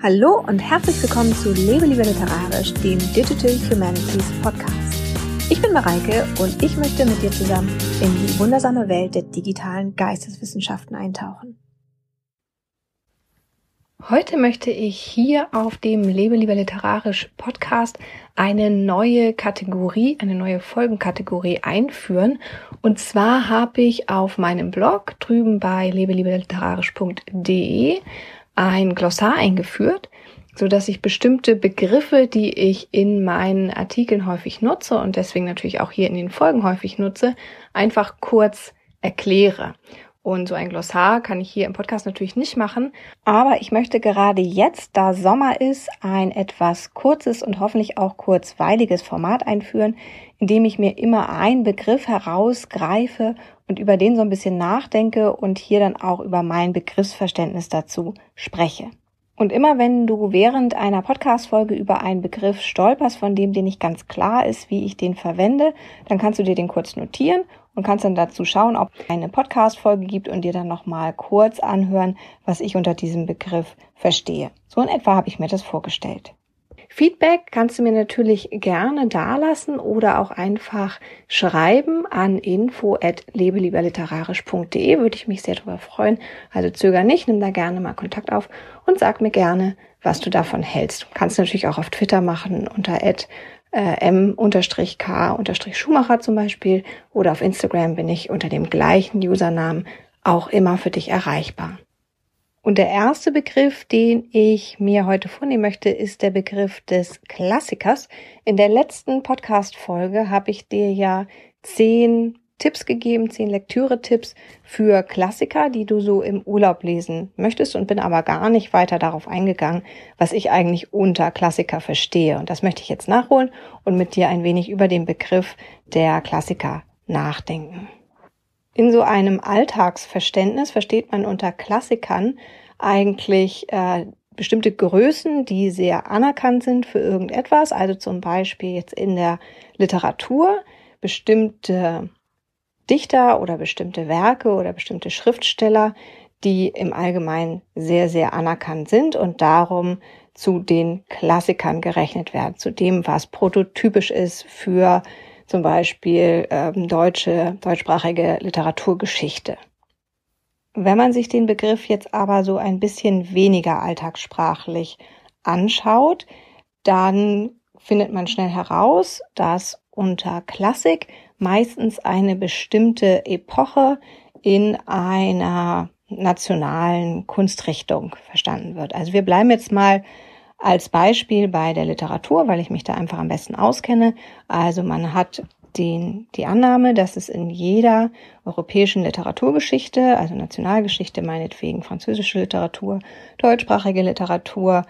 Hallo und herzlich willkommen zu Lebe lieber literarisch, dem Digital Humanities Podcast. Ich bin Mareike und ich möchte mit dir zusammen in die wundersame Welt der digitalen Geisteswissenschaften eintauchen. Heute möchte ich hier auf dem Lebe lieber literarisch Podcast eine neue Kategorie, eine neue Folgenkategorie einführen. Und zwar habe ich auf meinem Blog drüben bei lebelieberliterarisch.de ein Glossar eingeführt, so dass ich bestimmte Begriffe, die ich in meinen Artikeln häufig nutze und deswegen natürlich auch hier in den Folgen häufig nutze, einfach kurz erkläre. Und so ein Glossar kann ich hier im Podcast natürlich nicht machen. Aber ich möchte gerade jetzt, da Sommer ist, ein etwas kurzes und hoffentlich auch kurzweiliges Format einführen, in dem ich mir immer einen Begriff herausgreife und über den so ein bisschen nachdenke und hier dann auch über mein Begriffsverständnis dazu spreche. Und immer wenn du während einer Podcast-Folge über einen Begriff stolperst, von dem dir nicht ganz klar ist, wie ich den verwende, dann kannst du dir den kurz notieren und kannst dann dazu schauen, ob es eine Podcast-Folge gibt und dir dann nochmal kurz anhören, was ich unter diesem Begriff verstehe. So in etwa habe ich mir das vorgestellt. Feedback kannst du mir natürlich gerne dalassen oder auch einfach schreiben an info@lebelieberliterarisch.de. Würde ich mich sehr darüber freuen. Also zöger nicht, nimm da gerne mal Kontakt auf und sag mir gerne, was du davon hältst. Du kannst natürlich auch auf Twitter machen unter m-k-schumacher zum Beispiel oder auf Instagram bin ich unter dem gleichen Usernamen auch immer für dich erreichbar. Und der erste Begriff, den ich mir heute vornehmen möchte, ist der Begriff des Klassikers. In der letzten Podcast-Folge habe ich dir ja zehn Tipps gegeben, zehn Lektüre-Tipps für Klassiker, die du so im Urlaub lesen möchtest und bin aber gar nicht weiter darauf eingegangen, was ich eigentlich unter Klassiker verstehe. Und das möchte ich jetzt nachholen und mit dir ein wenig über den Begriff der Klassiker nachdenken. In so einem Alltagsverständnis versteht man unter Klassikern eigentlich äh, bestimmte Größen, die sehr anerkannt sind für irgendetwas, also zum Beispiel jetzt in der Literatur bestimmte Dichter oder bestimmte Werke oder bestimmte Schriftsteller, die im Allgemeinen sehr, sehr anerkannt sind und darum zu den Klassikern gerechnet werden, zu dem, was prototypisch ist für zum Beispiel ähm, deutsche, deutschsprachige Literaturgeschichte. Wenn man sich den Begriff jetzt aber so ein bisschen weniger alltagssprachlich anschaut, dann findet man schnell heraus, dass unter Klassik meistens eine bestimmte Epoche in einer nationalen Kunstrichtung verstanden wird. Also wir bleiben jetzt mal als Beispiel bei der Literatur, weil ich mich da einfach am besten auskenne. Also man hat den, die Annahme, dass es in jeder europäischen Literaturgeschichte, also Nationalgeschichte meinetwegen, französische Literatur, deutschsprachige Literatur,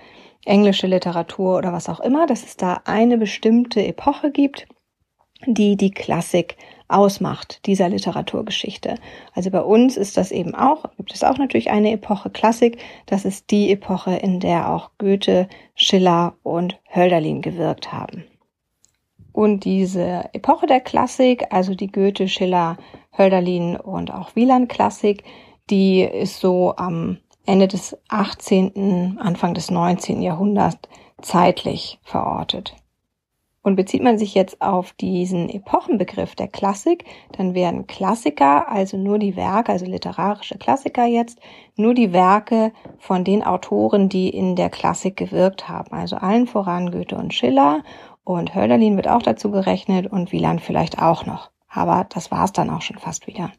englische Literatur oder was auch immer, dass es da eine bestimmte Epoche gibt, die die Klassik ausmacht, dieser Literaturgeschichte. Also bei uns ist das eben auch, gibt es auch natürlich eine Epoche Klassik. Das ist die Epoche, in der auch Goethe, Schiller und Hölderlin gewirkt haben. Und diese Epoche der Klassik, also die Goethe, Schiller, Hölderlin und auch Wieland Klassik, die ist so am Ende des 18., Anfang des 19. Jahrhunderts zeitlich verortet. Und bezieht man sich jetzt auf diesen Epochenbegriff der Klassik, dann werden Klassiker, also nur die Werke, also literarische Klassiker jetzt, nur die Werke von den Autoren, die in der Klassik gewirkt haben. Also allen voran Goethe und Schiller und Hölderlin wird auch dazu gerechnet und Wieland vielleicht auch noch. Aber das war's dann auch schon fast wieder.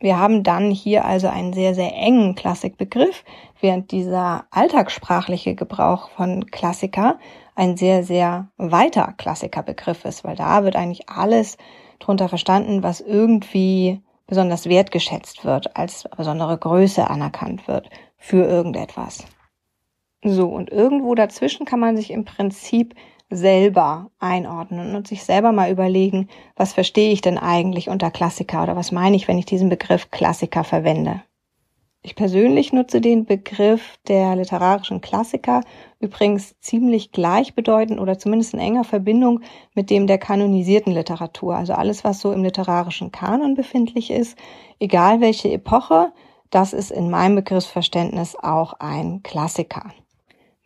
Wir haben dann hier also einen sehr, sehr engen Klassikbegriff, während dieser alltagssprachliche Gebrauch von Klassiker ein sehr, sehr weiter Klassikerbegriff ist, weil da wird eigentlich alles drunter verstanden, was irgendwie besonders wertgeschätzt wird, als besondere Größe anerkannt wird für irgendetwas. So, und irgendwo dazwischen kann man sich im Prinzip selber einordnen und sich selber mal überlegen, was verstehe ich denn eigentlich unter Klassiker oder was meine ich, wenn ich diesen Begriff Klassiker verwende. Ich persönlich nutze den Begriff der literarischen Klassiker übrigens ziemlich gleichbedeutend oder zumindest in enger Verbindung mit dem der kanonisierten Literatur. Also alles, was so im literarischen Kanon befindlich ist, egal welche Epoche, das ist in meinem Begriffsverständnis auch ein Klassiker.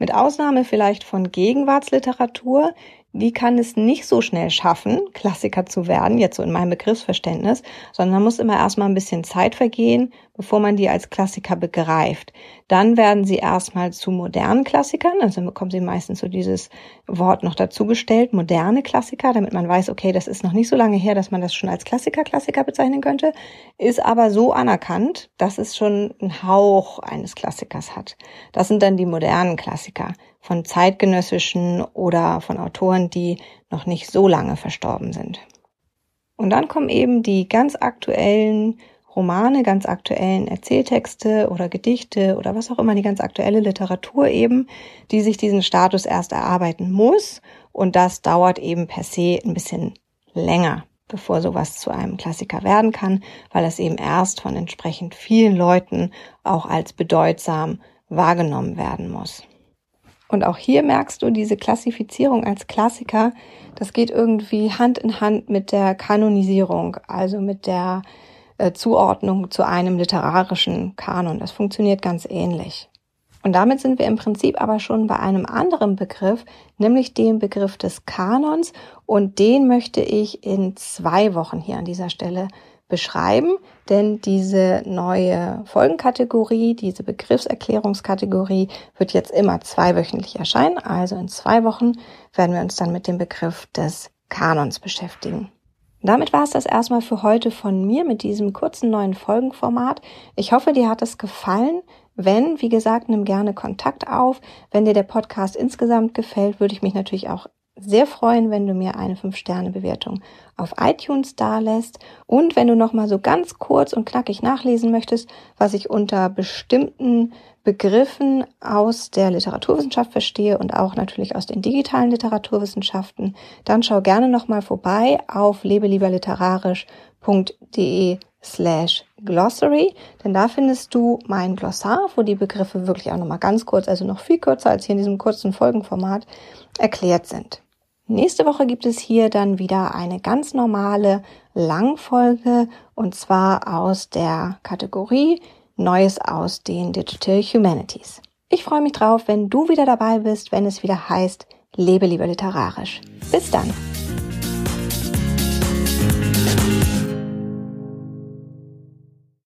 Mit Ausnahme vielleicht von Gegenwartsliteratur, die kann es nicht so schnell schaffen, Klassiker zu werden, jetzt so in meinem Begriffsverständnis, sondern muss immer erstmal ein bisschen Zeit vergehen, bevor man die als Klassiker begreift. Dann werden sie erstmal zu modernen Klassikern, also bekommen sie meistens so dieses Wort noch dazu gestellt, moderne Klassiker, damit man weiß, okay, das ist noch nicht so lange her, dass man das schon als Klassiker, Klassiker bezeichnen könnte, ist aber so anerkannt, dass es schon einen Hauch eines Klassikers hat. Das sind dann die modernen Klassiker von zeitgenössischen oder von Autoren, die noch nicht so lange verstorben sind. Und dann kommen eben die ganz aktuellen Romane, ganz aktuellen Erzähltexte oder Gedichte oder was auch immer, die ganz aktuelle Literatur eben, die sich diesen Status erst erarbeiten muss. Und das dauert eben per se ein bisschen länger, bevor sowas zu einem Klassiker werden kann, weil es eben erst von entsprechend vielen Leuten auch als bedeutsam wahrgenommen werden muss. Und auch hier merkst du diese Klassifizierung als Klassiker, das geht irgendwie Hand in Hand mit der Kanonisierung, also mit der äh, Zuordnung zu einem literarischen Kanon. Das funktioniert ganz ähnlich. Und damit sind wir im Prinzip aber schon bei einem anderen Begriff, nämlich dem Begriff des Kanons. Und den möchte ich in zwei Wochen hier an dieser Stelle beschreiben, denn diese neue Folgenkategorie, diese Begriffserklärungskategorie wird jetzt immer zweiwöchentlich erscheinen. Also in zwei Wochen werden wir uns dann mit dem Begriff des Kanons beschäftigen. Damit war es das erstmal für heute von mir mit diesem kurzen neuen Folgenformat. Ich hoffe, dir hat es gefallen. Wenn, wie gesagt, nimm gerne Kontakt auf. Wenn dir der Podcast insgesamt gefällt, würde ich mich natürlich auch sehr freuen, wenn du mir eine 5-Sterne-Bewertung auf iTunes dalässt und wenn du noch mal so ganz kurz und knackig nachlesen möchtest, was ich unter bestimmten Begriffen aus der Literaturwissenschaft verstehe und auch natürlich aus den digitalen Literaturwissenschaften, dann schau gerne noch mal vorbei auf lebelieberliterarisch.de slash glossary, denn da findest du mein Glossar, wo die Begriffe wirklich auch noch mal ganz kurz, also noch viel kürzer als hier in diesem kurzen Folgenformat erklärt sind. Nächste Woche gibt es hier dann wieder eine ganz normale Langfolge und zwar aus der Kategorie Neues aus den Digital Humanities. Ich freue mich drauf, wenn du wieder dabei bist, wenn es wieder heißt, lebe lieber literarisch. Bis dann!